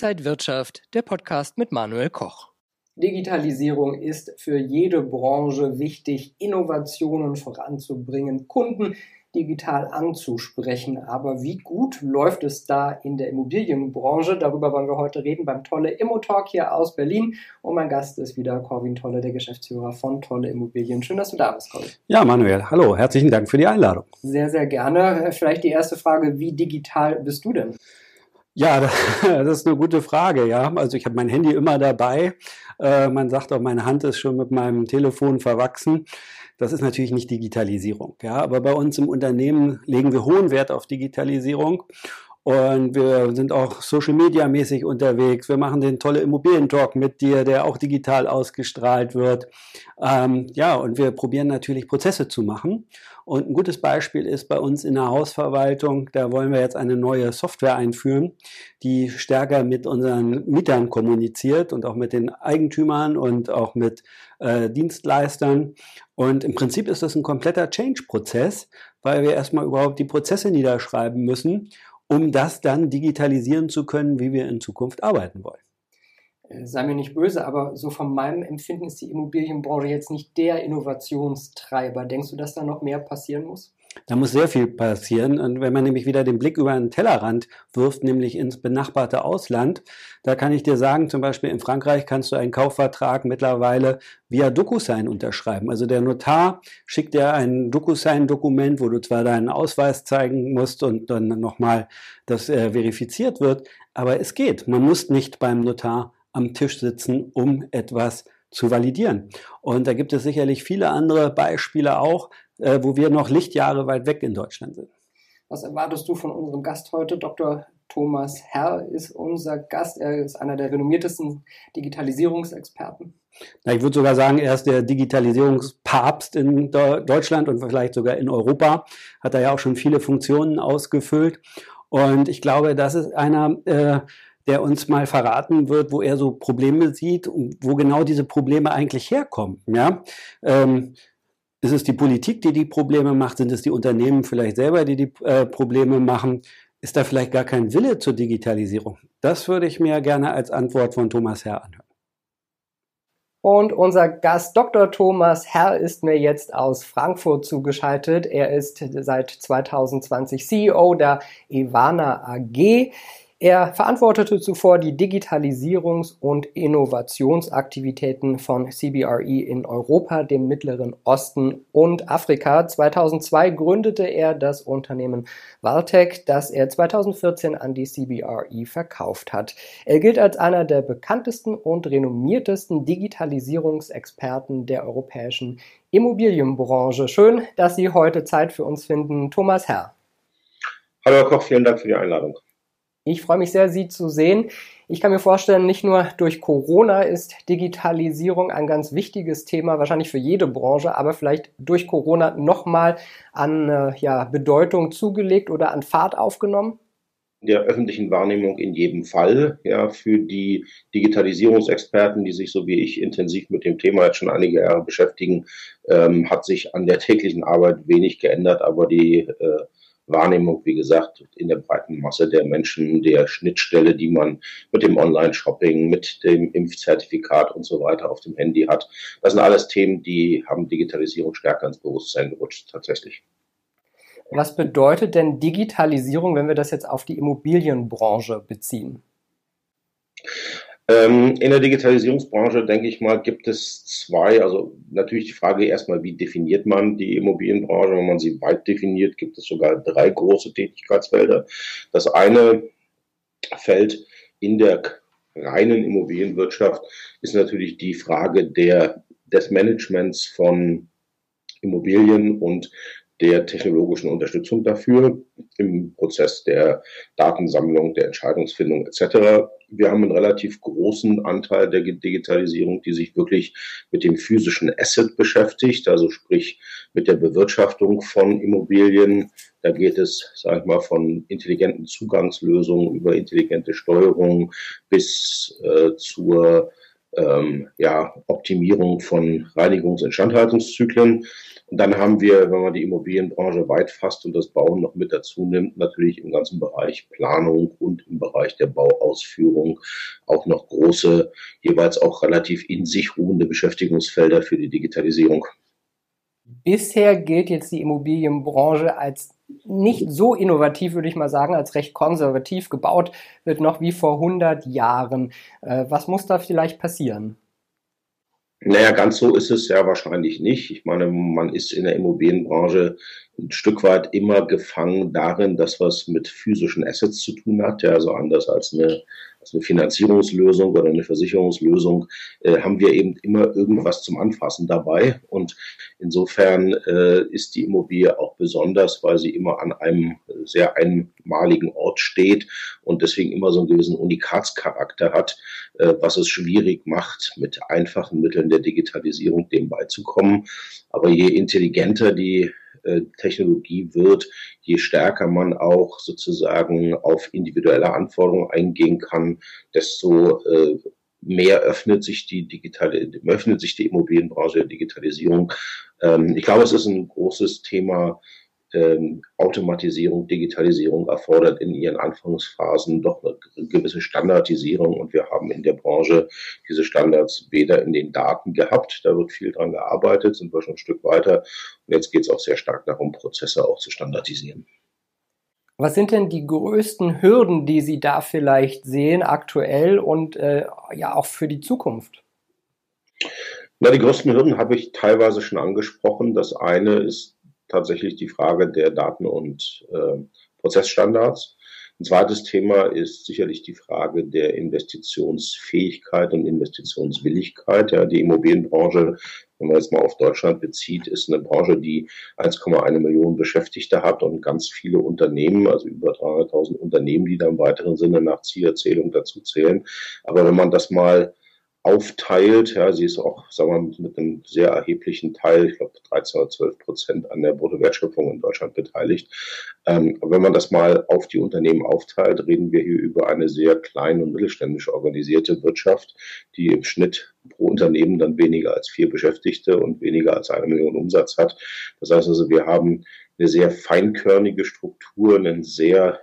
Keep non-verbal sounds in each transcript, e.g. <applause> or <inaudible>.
Inside Wirtschaft, der Podcast mit Manuel Koch. Digitalisierung ist für jede Branche wichtig, Innovationen voranzubringen, Kunden digital anzusprechen. Aber wie gut läuft es da in der Immobilienbranche? Darüber wollen wir heute reden beim Tolle Immo-Talk hier aus Berlin. Und mein Gast ist wieder Corwin Tolle, der Geschäftsführer von Tolle Immobilien. Schön, dass du da bist, Corwin. Ja, Manuel, hallo, herzlichen Dank für die Einladung. Sehr, sehr gerne. Vielleicht die erste Frage, wie digital bist du denn? Ja, <laughs> das ist eine gute Frage. Ja, also ich habe mein Handy immer dabei. Äh, man sagt auch, meine Hand ist schon mit meinem Telefon verwachsen. Das ist natürlich nicht Digitalisierung. Ja, aber bei uns im Unternehmen legen wir hohen Wert auf Digitalisierung. Und wir sind auch Social Media mäßig unterwegs. Wir machen den tolle Immobilientalk mit dir, der auch digital ausgestrahlt wird. Ähm, ja, und wir probieren natürlich Prozesse zu machen. Und ein gutes Beispiel ist bei uns in der Hausverwaltung, da wollen wir jetzt eine neue Software einführen, die stärker mit unseren Mietern kommuniziert und auch mit den Eigentümern und auch mit äh, Dienstleistern. Und im Prinzip ist das ein kompletter Change-Prozess, weil wir erstmal überhaupt die Prozesse niederschreiben müssen um das dann digitalisieren zu können, wie wir in Zukunft arbeiten wollen. Äh, sei mir nicht böse, aber so von meinem Empfinden ist die Immobilienbranche jetzt nicht der Innovationstreiber. Denkst du, dass da noch mehr passieren muss? Da muss sehr viel passieren. Und wenn man nämlich wieder den Blick über den Tellerrand wirft, nämlich ins benachbarte Ausland, da kann ich dir sagen, zum Beispiel in Frankreich kannst du einen Kaufvertrag mittlerweile via DocuSign unterschreiben. Also der Notar schickt dir ein DocuSign-Dokument, wo du zwar deinen Ausweis zeigen musst und dann nochmal das äh, verifiziert wird, aber es geht. Man muss nicht beim Notar am Tisch sitzen, um etwas zu validieren. Und da gibt es sicherlich viele andere Beispiele auch, äh, wo wir noch Lichtjahre weit weg in Deutschland sind. Was erwartest du von unserem Gast heute? Dr. Thomas Herr ist unser Gast. Er ist einer der renommiertesten Digitalisierungsexperten. Na, ich würde sogar sagen, er ist der Digitalisierungspapst in Deutschland und vielleicht sogar in Europa. Hat er ja auch schon viele Funktionen ausgefüllt. Und ich glaube, das ist einer, äh, der uns mal verraten wird, wo er so Probleme sieht und wo genau diese Probleme eigentlich herkommen. Ja? Ähm, ist es die Politik, die die Probleme macht? Sind es die Unternehmen vielleicht selber, die die äh, Probleme machen? Ist da vielleicht gar kein Wille zur Digitalisierung? Das würde ich mir gerne als Antwort von Thomas Herr anhören. Und unser Gast Dr. Thomas Herr ist mir jetzt aus Frankfurt zugeschaltet. Er ist seit 2020 CEO der Ivana AG. Er verantwortete zuvor die Digitalisierungs- und Innovationsaktivitäten von CBRE in Europa, dem Mittleren Osten und Afrika. 2002 gründete er das Unternehmen Valtech, das er 2014 an die CBRE verkauft hat. Er gilt als einer der bekanntesten und renommiertesten Digitalisierungsexperten der europäischen Immobilienbranche. Schön, dass Sie heute Zeit für uns finden. Thomas Herr. Hallo Herr Koch, vielen Dank für die Einladung. Ich freue mich sehr, Sie zu sehen. Ich kann mir vorstellen, nicht nur durch Corona ist Digitalisierung ein ganz wichtiges Thema, wahrscheinlich für jede Branche, aber vielleicht durch Corona nochmal an äh, ja, Bedeutung zugelegt oder an Fahrt aufgenommen? der öffentlichen Wahrnehmung in jedem Fall. Ja, für die Digitalisierungsexperten, die sich so wie ich intensiv mit dem Thema jetzt schon einige Jahre beschäftigen, ähm, hat sich an der täglichen Arbeit wenig geändert, aber die äh, Wahrnehmung, wie gesagt, in der breiten Masse der Menschen, der Schnittstelle, die man mit dem Online-Shopping, mit dem Impfzertifikat und so weiter auf dem Handy hat. Das sind alles Themen, die haben Digitalisierung stärker ins Bewusstsein gerutscht, tatsächlich. Was bedeutet denn Digitalisierung, wenn wir das jetzt auf die Immobilienbranche beziehen? Ähm, in der Digitalisierungsbranche, denke ich mal, gibt es zwei. Also natürlich die Frage erstmal, wie definiert man die Immobilienbranche? Wenn man sie weit definiert, gibt es sogar drei große Tätigkeitsfelder. Das eine Feld in der reinen Immobilienwirtschaft ist natürlich die Frage der, des Managements von Immobilien und der technologischen Unterstützung dafür im Prozess der Datensammlung, der Entscheidungsfindung etc. Wir haben einen relativ großen Anteil der Digitalisierung, die sich wirklich mit dem physischen Asset beschäftigt, also sprich mit der Bewirtschaftung von Immobilien. Da geht es, sage ich mal, von intelligenten Zugangslösungen über intelligente Steuerung bis äh, zur ähm, ja, Optimierung von Reinigungs- und Instandhaltungszyklen. Und dann haben wir, wenn man die Immobilienbranche weit fasst und das Bauen noch mit dazu nimmt, natürlich im ganzen Bereich Planung und im Bereich der Bauausführung auch noch große, jeweils auch relativ in sich ruhende Beschäftigungsfelder für die Digitalisierung. Bisher gilt jetzt die Immobilienbranche als nicht so innovativ, würde ich mal sagen, als recht konservativ gebaut wird, noch wie vor 100 Jahren. Äh, was muss da vielleicht passieren? Naja, ganz so ist es ja wahrscheinlich nicht. Ich meine, man ist in der Immobilienbranche ein Stück weit immer gefangen darin, dass was mit physischen Assets zu tun hat, ja, also anders als eine eine Finanzierungslösung oder eine Versicherungslösung, äh, haben wir eben immer irgendwas zum Anfassen dabei. Und insofern äh, ist die Immobilie auch besonders, weil sie immer an einem sehr einmaligen Ort steht und deswegen immer so einen gewissen Unikatscharakter hat, äh, was es schwierig macht, mit einfachen Mitteln der Digitalisierung dem beizukommen. Aber je intelligenter die Technologie wird, je stärker man auch sozusagen auf individuelle Anforderungen eingehen kann, desto äh, mehr öffnet sich die digitale, öffnet sich die Immobilienbranche der Digitalisierung. Ähm, ich glaube, es ist ein großes Thema ähm, Automatisierung, Digitalisierung erfordert in ihren Anfangsphasen doch eine gewisse Standardisierung und wir haben in der Branche diese Standards weder in den Daten gehabt, da wird viel dran gearbeitet, sind wir schon ein Stück weiter und jetzt geht es auch sehr stark darum, Prozesse auch zu standardisieren. Was sind denn die größten Hürden, die Sie da vielleicht sehen aktuell und äh, ja auch für die Zukunft? Na, die größten Hürden habe ich teilweise schon angesprochen. Das eine ist tatsächlich die Frage der Daten- und äh, Prozessstandards. Ein zweites Thema ist sicherlich die Frage der Investitionsfähigkeit und Investitionswilligkeit. Ja, die Immobilienbranche, wenn man jetzt mal auf Deutschland bezieht, ist eine Branche, die 1,1 Millionen Beschäftigte hat und ganz viele Unternehmen, also über 300.000 Unternehmen, die da im weiteren Sinne nach Zielerzählung dazu zählen. Aber wenn man das mal aufteilt. Ja, sie ist auch, sagen wir mal, mit einem sehr erheblichen Teil, ich glaube 13 oder 12 Prozent an der Bruttowertschöpfung in Deutschland beteiligt. Ähm, wenn man das mal auf die Unternehmen aufteilt, reden wir hier über eine sehr klein und mittelständisch organisierte Wirtschaft, die im Schnitt pro Unternehmen dann weniger als vier Beschäftigte und weniger als eine Million Umsatz hat. Das heißt also, wir haben eine sehr feinkörnige Struktur, einen sehr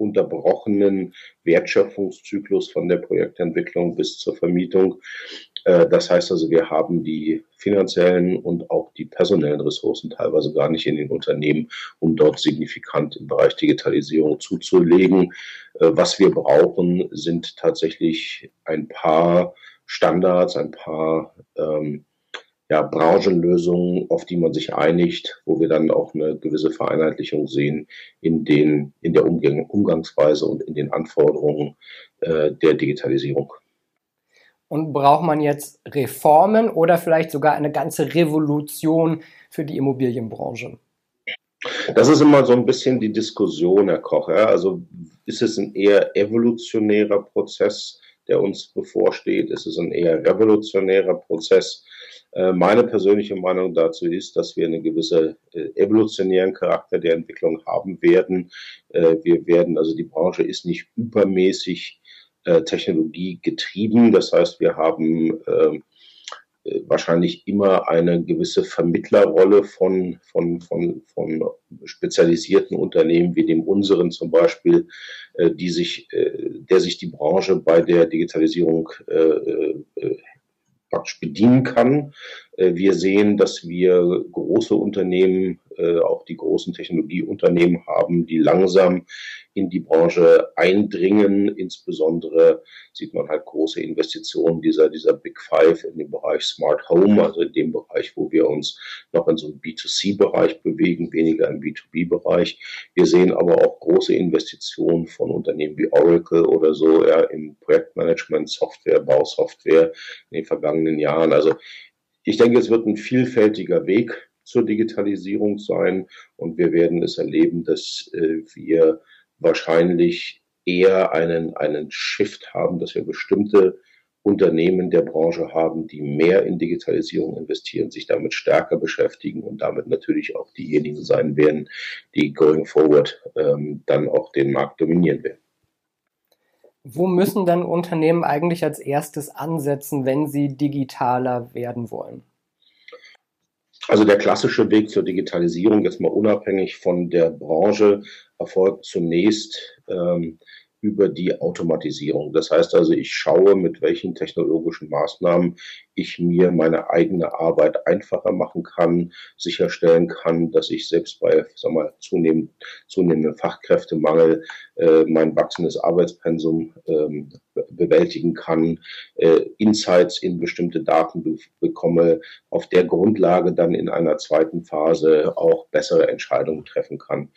unterbrochenen Wertschöpfungszyklus von der Projektentwicklung bis zur Vermietung. Äh, das heißt also, wir haben die finanziellen und auch die personellen Ressourcen teilweise gar nicht in den Unternehmen, um dort signifikant im Bereich Digitalisierung zuzulegen. Äh, was wir brauchen, sind tatsächlich ein paar Standards, ein paar ähm, ja, Branchenlösungen, auf die man sich einigt, wo wir dann auch eine gewisse Vereinheitlichung sehen in den, in der Umgang, Umgangsweise und in den Anforderungen äh, der Digitalisierung. Und braucht man jetzt Reformen oder vielleicht sogar eine ganze Revolution für die Immobilienbranche? Das ist immer so ein bisschen die Diskussion, Herr Koch. Ja? Also ist es ein eher evolutionärer Prozess, der uns bevorsteht? Ist es ein eher revolutionärer Prozess? Äh, meine persönliche Meinung dazu ist, dass wir einen gewissen äh, evolutionären Charakter der Entwicklung haben werden. Äh, wir werden, also die Branche ist nicht übermäßig Technologie getrieben. Das heißt, wir haben ähm, wahrscheinlich immer eine gewisse Vermittlerrolle von, von, von, von spezialisierten Unternehmen wie dem unseren zum Beispiel, die sich, der sich die Branche bei der Digitalisierung praktisch bedienen kann. Äh, wir sehen, dass wir große Unternehmen, äh, auch die großen Technologieunternehmen haben, die langsam in die Branche eindringen. Insbesondere sieht man halt große Investitionen dieser, dieser Big Five in dem Bereich Smart Home, also in dem Bereich, wo wir uns noch in so einem B2C-Bereich bewegen, weniger im B2B-Bereich. Wir sehen aber auch große Investitionen von Unternehmen wie Oracle oder so ja, im Projektmanagement, Software, Bausoftware in den vergangenen Jahren. Also ich denke, es wird ein vielfältiger Weg zur Digitalisierung sein und wir werden es erleben, dass äh, wir wahrscheinlich eher einen, einen Shift haben, dass wir bestimmte Unternehmen der Branche haben, die mehr in Digitalisierung investieren, sich damit stärker beschäftigen und damit natürlich auch diejenigen sein werden, die going forward ähm, dann auch den Markt dominieren werden. Wo müssen dann Unternehmen eigentlich als erstes ansetzen, wenn sie digitaler werden wollen? Also der klassische Weg zur Digitalisierung, jetzt mal unabhängig von der Branche, erfolgt zunächst ähm, über die Automatisierung. Das heißt also, ich schaue, mit welchen technologischen Maßnahmen ich mir meine eigene Arbeit einfacher machen kann, sicherstellen kann, dass ich selbst bei sag mal, zunehmend, zunehmendem Fachkräftemangel äh, mein wachsendes Arbeitspensum ähm, bewältigen kann, äh, Insights in bestimmte Daten be bekomme, auf der Grundlage dann in einer zweiten Phase auch bessere Entscheidungen treffen kann.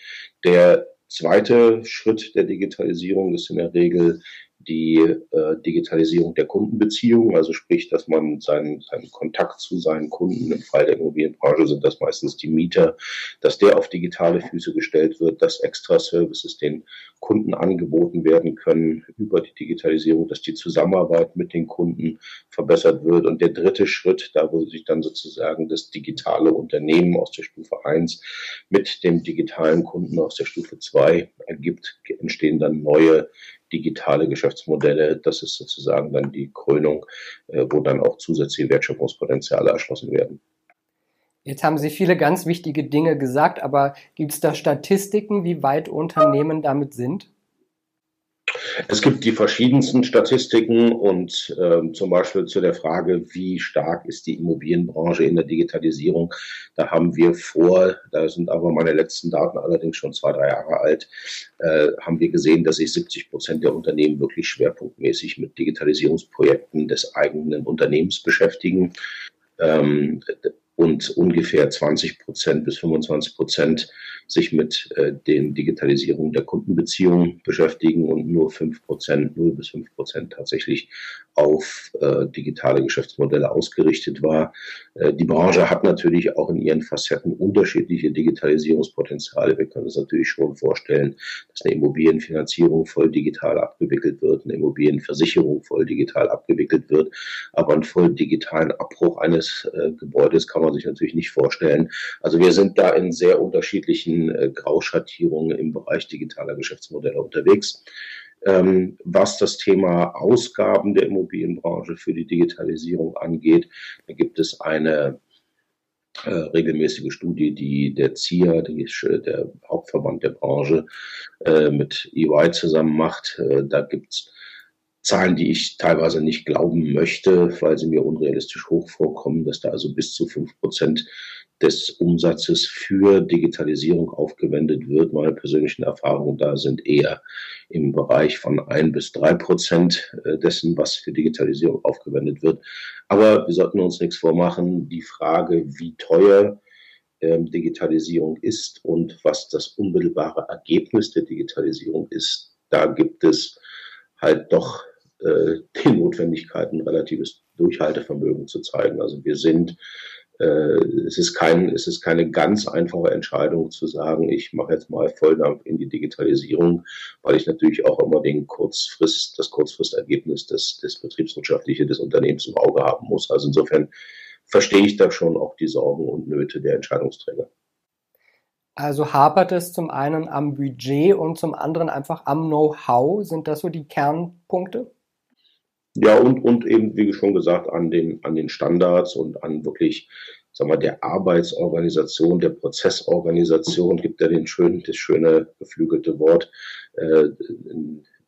Der zweite Schritt der Digitalisierung ist in der Regel die äh, Digitalisierung der Kundenbeziehungen, also sprich, dass man seinen, seinen Kontakt zu seinen Kunden, im Fall der Immobilienbranche sind das meistens die Mieter, dass der auf digitale Füße gestellt wird, dass extra Services den Kunden angeboten werden können über die Digitalisierung, dass die Zusammenarbeit mit den Kunden verbessert wird. Und der dritte Schritt, da wo sich dann sozusagen das digitale Unternehmen aus der Stufe 1 mit dem digitalen Kunden aus der Stufe 2 ergibt, entstehen dann neue digitale Geschäftsmodelle. Das ist sozusagen dann die Krönung, äh, wo dann auch zusätzliche Wertschöpfungspotenziale erschlossen werden. Jetzt haben Sie viele ganz wichtige Dinge gesagt, aber gibt es da Statistiken, wie weit Unternehmen damit sind? Es gibt die verschiedensten Statistiken und äh, zum Beispiel zu der Frage, wie stark ist die Immobilienbranche in der Digitalisierung. Da haben wir vor, da sind aber meine letzten Daten allerdings schon zwei, drei Jahre alt, äh, haben wir gesehen, dass sich 70 Prozent der Unternehmen wirklich schwerpunktmäßig mit Digitalisierungsprojekten des eigenen Unternehmens beschäftigen. Ähm, und ungefähr 20 Prozent bis 25 Prozent sich mit äh, den Digitalisierungen der Kundenbeziehungen beschäftigen und nur 5 Prozent, 0 bis 5 Prozent tatsächlich auf äh, digitale Geschäftsmodelle ausgerichtet war. Äh, die Branche hat natürlich auch in ihren Facetten unterschiedliche Digitalisierungspotenziale. Wir können uns natürlich schon vorstellen, dass eine Immobilienfinanzierung voll digital abgewickelt wird, eine Immobilienversicherung voll digital abgewickelt wird, aber einen voll digitalen Abbruch eines äh, Gebäudes kann man sich natürlich nicht vorstellen. Also wir sind da in sehr unterschiedlichen äh, Grauschattierungen im Bereich digitaler Geschäftsmodelle unterwegs. Ähm, was das Thema Ausgaben der Immobilienbranche für die Digitalisierung angeht, da gibt es eine äh, regelmäßige Studie, die der ZIA, die, der Hauptverband der Branche, äh, mit EY zusammen macht. Äh, da gibt's Zahlen, die ich teilweise nicht glauben möchte, weil sie mir unrealistisch hoch vorkommen, dass da also bis zu fünf Prozent des Umsatzes für Digitalisierung aufgewendet wird. Meine persönlichen Erfahrungen da sind eher im Bereich von ein bis drei Prozent äh, dessen, was für Digitalisierung aufgewendet wird. Aber wir sollten uns nichts vormachen. Die Frage, wie teuer ähm, Digitalisierung ist und was das unmittelbare Ergebnis der Digitalisierung ist, da gibt es halt doch äh, den Notwendigkeiten relatives Durchhaltevermögen zu zeigen. Also wir sind äh, es ist kein, es ist keine ganz einfache Entscheidung zu sagen, ich mache jetzt mal Volldampf in die Digitalisierung, weil ich natürlich auch immer den Kurzfrist, das Kurzfristergebnis des, des Betriebswirtschaftliche des Unternehmens im Auge haben muss. Also insofern verstehe ich da schon auch die Sorgen und Nöte der Entscheidungsträger. Also hapert es zum einen am Budget und zum anderen einfach am Know-how. Sind das so die Kernpunkte? Ja, und, und eben, wie schon gesagt, an den, an den Standards und an wirklich, sagen wir, der Arbeitsorganisation, der Prozessorganisation, gibt ja den schönen, das schöne geflügelte Wort, äh,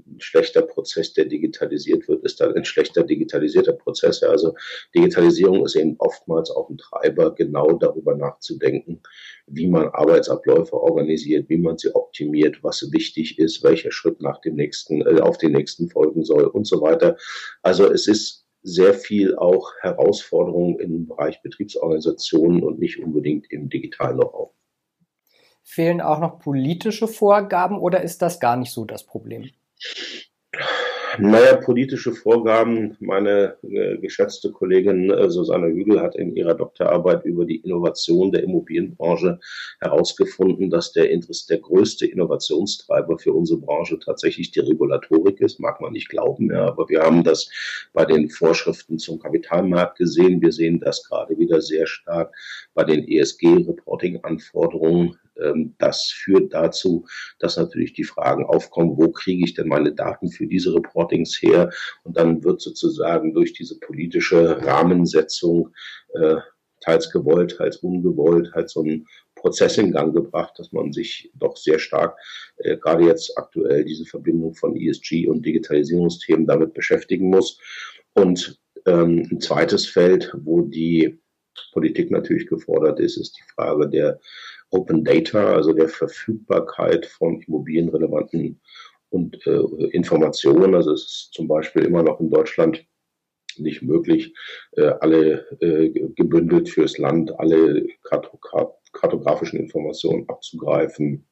ein schlechter Prozess, der digitalisiert wird, ist dann ein schlechter digitalisierter Prozess. Also Digitalisierung ist eben oftmals auch ein Treiber, genau darüber nachzudenken, wie man Arbeitsabläufe organisiert, wie man sie optimiert, was wichtig ist, welcher Schritt nach dem nächsten, äh, auf den nächsten folgen soll und so weiter. Also es ist sehr viel auch Herausforderungen im Bereich Betriebsorganisationen und nicht unbedingt im digitalen Know-how. Fehlen auch noch politische Vorgaben oder ist das gar nicht so das Problem? Naja, politische Vorgaben. Meine äh, geschätzte Kollegin äh, Susanne Hügel hat in ihrer Doktorarbeit über die Innovation der Immobilienbranche herausgefunden, dass der, Interesse, der größte Innovationstreiber für unsere Branche tatsächlich die Regulatorik ist. Mag man nicht glauben, ja, aber wir haben das bei den Vorschriften zum Kapitalmarkt gesehen. Wir sehen das gerade wieder sehr stark bei den ESG-Reporting-Anforderungen das führt dazu, dass natürlich die Fragen aufkommen, wo kriege ich denn meine Daten für diese Reportings her? Und dann wird sozusagen durch diese politische Rahmensetzung äh, teils gewollt, teils ungewollt, halt so einen Prozess in Gang gebracht, dass man sich doch sehr stark, äh, gerade jetzt aktuell, diese Verbindung von ESG und Digitalisierungsthemen damit beschäftigen muss. Und ähm, ein zweites Feld, wo die Politik natürlich gefordert ist, ist die Frage der Open Data, also der Verfügbarkeit von immobilienrelevanten und äh, Informationen. Also es ist zum Beispiel immer noch in Deutschland nicht möglich, äh, alle äh, gebündelt fürs Land, alle kartografischen Informationen abzugreifen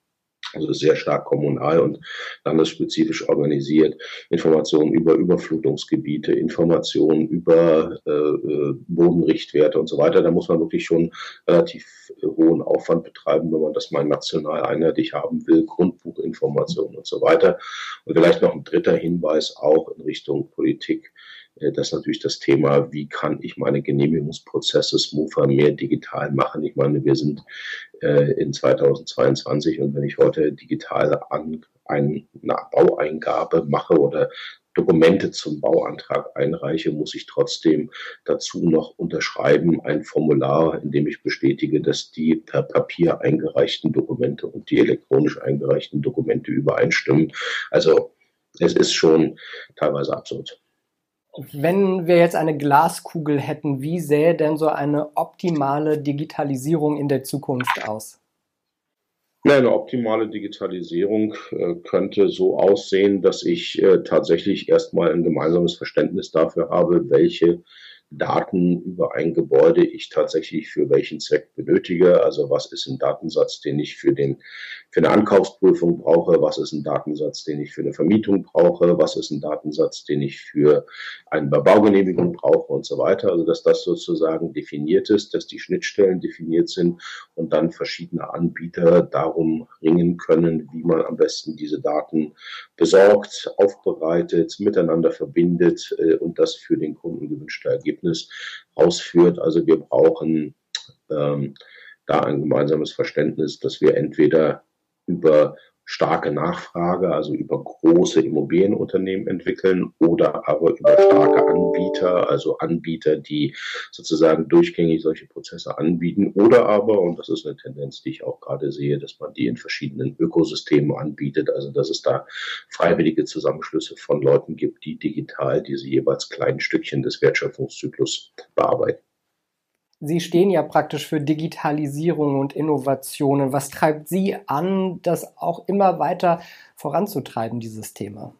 also sehr stark kommunal und landesspezifisch organisiert. Informationen über Überflutungsgebiete, Informationen über äh, äh, Bodenrichtwerte und so weiter. Da muss man wirklich schon relativ äh, hohen Aufwand betreiben, wenn man das mal national einheitlich haben will, Grundbuchinformationen und so weiter. Und vielleicht noch ein dritter Hinweis auch in Richtung Politik das ist natürlich das Thema, wie kann ich meine Genehmigungsprozesse smoother, mehr digital machen. Ich meine, wir sind äh, in 2022 und wenn ich heute digital an eine Baueingabe mache oder Dokumente zum Bauantrag einreiche, muss ich trotzdem dazu noch unterschreiben ein Formular, in dem ich bestätige, dass die per Papier eingereichten Dokumente und die elektronisch eingereichten Dokumente übereinstimmen. Also es ist schon teilweise absurd. Wenn wir jetzt eine Glaskugel hätten, wie sähe denn so eine optimale Digitalisierung in der Zukunft aus? Ja, eine optimale Digitalisierung äh, könnte so aussehen, dass ich äh, tatsächlich erstmal ein gemeinsames Verständnis dafür habe, welche Daten über ein Gebäude ich tatsächlich für welchen Zweck benötige. Also was ist ein Datensatz, den ich für, den, für eine Ankaufsprüfung brauche? Was ist ein Datensatz, den ich für eine Vermietung brauche? Was ist ein Datensatz, den ich für eine Baugenehmigung brauche und so weiter? Also dass das sozusagen definiert ist, dass die Schnittstellen definiert sind und dann verschiedene Anbieter darum ringen können, wie man am besten diese Daten besorgt, aufbereitet, miteinander verbindet äh, und das für den Kunden gewünschte Ergebnis Ergebnis ausführt. Also wir brauchen ähm, da ein gemeinsames Verständnis, dass wir entweder über starke Nachfrage, also über große Immobilienunternehmen entwickeln oder aber über starke Anbieter, also Anbieter, die sozusagen durchgängig solche Prozesse anbieten oder aber, und das ist eine Tendenz, die ich auch gerade sehe, dass man die in verschiedenen Ökosystemen anbietet, also dass es da freiwillige Zusammenschlüsse von Leuten gibt, die digital diese jeweils kleinen Stückchen des Wertschöpfungszyklus bearbeiten. Sie stehen ja praktisch für Digitalisierung und Innovationen. Was treibt Sie an, das auch immer weiter voranzutreiben, dieses Thema?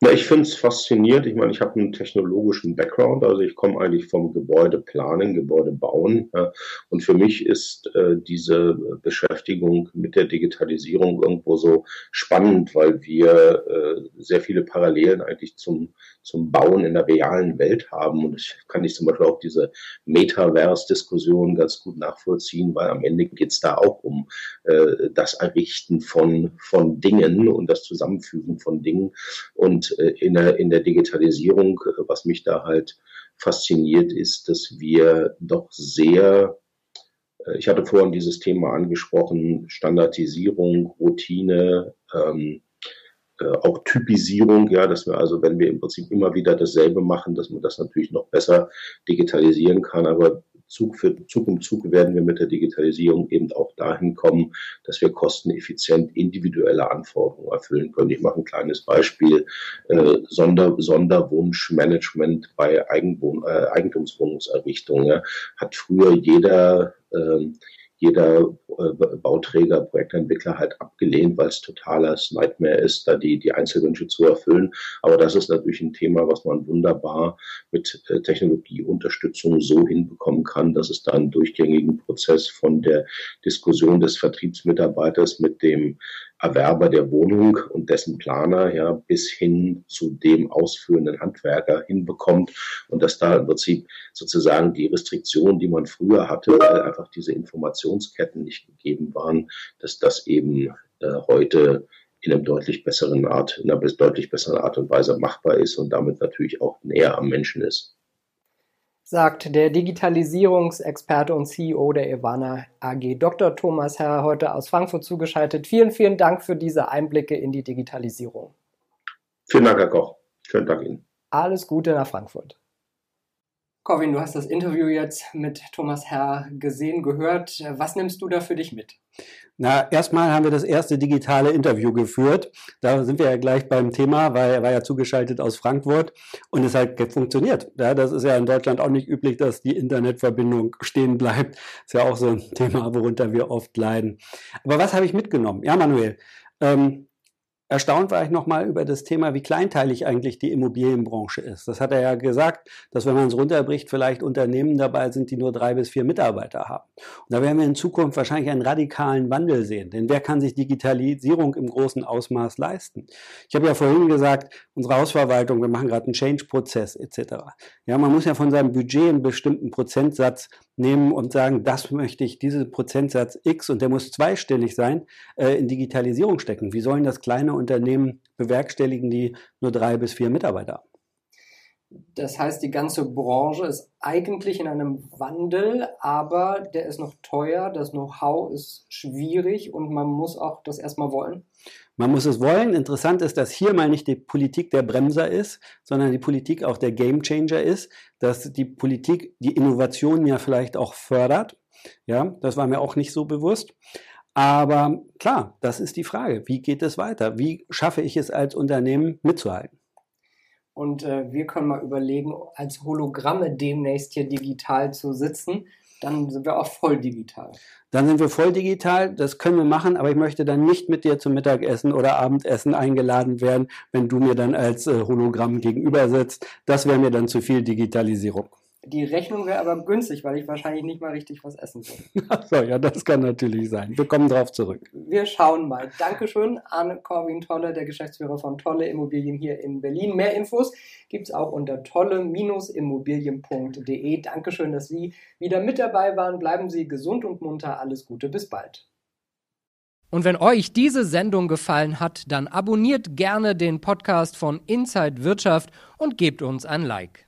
Na, ich finde es faszinierend. Ich meine, ich habe einen technologischen Background, also ich komme eigentlich vom Gebäudeplanen, Gebäudebauen. Ja, und für mich ist äh, diese Beschäftigung mit der Digitalisierung irgendwo so spannend, weil wir äh, sehr viele Parallelen eigentlich zum, zum Bauen in der realen Welt haben. Und ich kann ich zum Beispiel auch diese Metaverse-Diskussion ganz gut nachvollziehen, weil am Ende geht es da auch um äh, das Errichten von, von Dingen und das Zusammenfügen von Dingen. Und äh, in der, in der Digitalisierung, äh, was mich da halt fasziniert, ist, dass wir doch sehr äh, ich hatte vorhin dieses Thema angesprochen, Standardisierung, Routine, ähm, äh, auch Typisierung, ja, dass wir also, wenn wir im Prinzip immer wieder dasselbe machen, dass man das natürlich noch besser digitalisieren kann. Aber Zug für Zug um Zug werden wir mit der Digitalisierung eben auch dahin kommen, dass wir kosteneffizient individuelle Anforderungen erfüllen können. Ich mache ein kleines Beispiel. Äh, Sonder, Sonderwunschmanagement bei Eigenwohn, äh, Eigentumswohnungserrichtung. Ja, hat früher jeder äh, jeder äh, Bauträger, Projektentwickler halt abgelehnt, weil es totales Nightmare ist, da die, die Einzelwünsche zu erfüllen. Aber das ist natürlich ein Thema, was man wunderbar mit äh, Technologieunterstützung so hinbekommen kann, dass es da einen durchgängigen Prozess von der Diskussion des Vertriebsmitarbeiters mit dem Erwerber der Wohnung und dessen Planer ja bis hin zu dem ausführenden Handwerker hinbekommt und dass da im Prinzip sozusagen die Restriktionen, die man früher hatte, weil einfach diese Informationsketten nicht gegeben waren, dass das eben äh, heute in einem deutlich besseren Art, in einer deutlich besseren Art und Weise machbar ist und damit natürlich auch näher am Menschen ist sagt der Digitalisierungsexperte und CEO der Ivana AG, Dr. Thomas Herr, heute aus Frankfurt zugeschaltet. Vielen, vielen Dank für diese Einblicke in die Digitalisierung. Vielen Dank, Herr Koch. Schönen Dank Ihnen. Alles Gute nach Frankfurt. Corwin, du hast das Interview jetzt mit Thomas Herr gesehen, gehört. Was nimmst du da für dich mit? Na, erstmal haben wir das erste digitale Interview geführt. Da sind wir ja gleich beim Thema, weil er war ja zugeschaltet aus Frankfurt und es hat funktioniert. Ja, das ist ja in Deutschland auch nicht üblich, dass die Internetverbindung stehen bleibt. Ist ja auch so ein <laughs> Thema, worunter wir oft leiden. Aber was habe ich mitgenommen? Ja, Manuel, ähm, Erstaunt war ich nochmal über das Thema, wie kleinteilig eigentlich die Immobilienbranche ist. Das hat er ja gesagt, dass wenn man es runterbricht, vielleicht Unternehmen dabei sind, die nur drei bis vier Mitarbeiter haben. Und da werden wir in Zukunft wahrscheinlich einen radikalen Wandel sehen. Denn wer kann sich Digitalisierung im großen Ausmaß leisten? Ich habe ja vorhin gesagt, unsere Hausverwaltung, wir machen gerade einen Change-Prozess etc. Ja, man muss ja von seinem Budget einen bestimmten Prozentsatz nehmen und sagen, das möchte ich, diesen Prozentsatz X und der muss zweistellig sein, äh, in Digitalisierung stecken. Wie sollen das kleine Unternehmen bewerkstelligen, die nur drei bis vier Mitarbeiter haben? Das heißt, die ganze Branche ist eigentlich in einem Wandel, aber der ist noch teuer, das Know-how ist schwierig und man muss auch das erstmal wollen. Man muss es wollen. Interessant ist, dass hier mal nicht die Politik der Bremser ist, sondern die Politik auch der Gamechanger ist, dass die Politik die Innovation ja vielleicht auch fördert. Ja, das war mir auch nicht so bewusst. Aber klar, das ist die Frage. Wie geht es weiter? Wie schaffe ich es als Unternehmen mitzuhalten? Und äh, wir können mal überlegen, als Hologramme demnächst hier digital zu sitzen. Dann sind wir auch voll digital. Dann sind wir voll digital, das können wir machen, aber ich möchte dann nicht mit dir zum Mittagessen oder Abendessen eingeladen werden, wenn du mir dann als äh, Hologramm gegenüber sitzt. Das wäre mir dann zu viel Digitalisierung. Die Rechnung wäre aber günstig, weil ich wahrscheinlich nicht mal richtig was essen würde. Achso, ja, das kann natürlich sein. Wir kommen drauf zurück. Wir schauen mal. Dankeschön an Corwin Tolle, der Geschäftsführer von Tolle Immobilien hier in Berlin. Mehr Infos gibt es auch unter tolle-immobilien.de. Dankeschön, dass Sie wieder mit dabei waren. Bleiben Sie gesund und munter. Alles Gute, bis bald. Und wenn euch diese Sendung gefallen hat, dann abonniert gerne den Podcast von Inside Wirtschaft und gebt uns ein Like.